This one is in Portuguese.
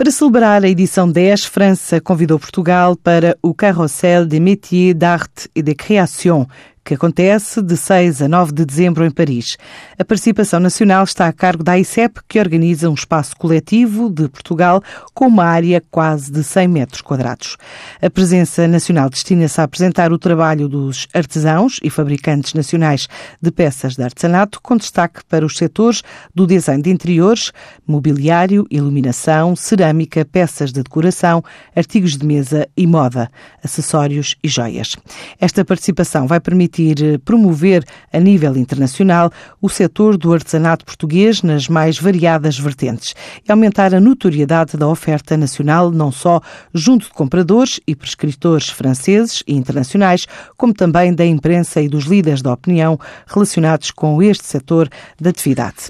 Para celebrar a edição 10, França convidou Portugal para o Carrossel des Métiers d'Art et de Création, que acontece de 6 a 9 de dezembro em Paris. A participação nacional está a cargo da ICEP, que organiza um espaço coletivo de Portugal com uma área quase de 100 metros quadrados. A presença nacional destina-se a apresentar o trabalho dos artesãos e fabricantes nacionais de peças de artesanato, com destaque para os setores do design de interiores, mobiliário, iluminação, cerâmica, peças de decoração, artigos de mesa e moda, acessórios e joias. Esta participação vai permitir permitir eh, promover a nível internacional o setor do artesanato português nas mais variadas vertentes e aumentar a notoriedade da oferta nacional, não só junto de compradores e prescritores franceses e internacionais, como também da imprensa e dos líderes da opinião relacionados com este setor da atividade.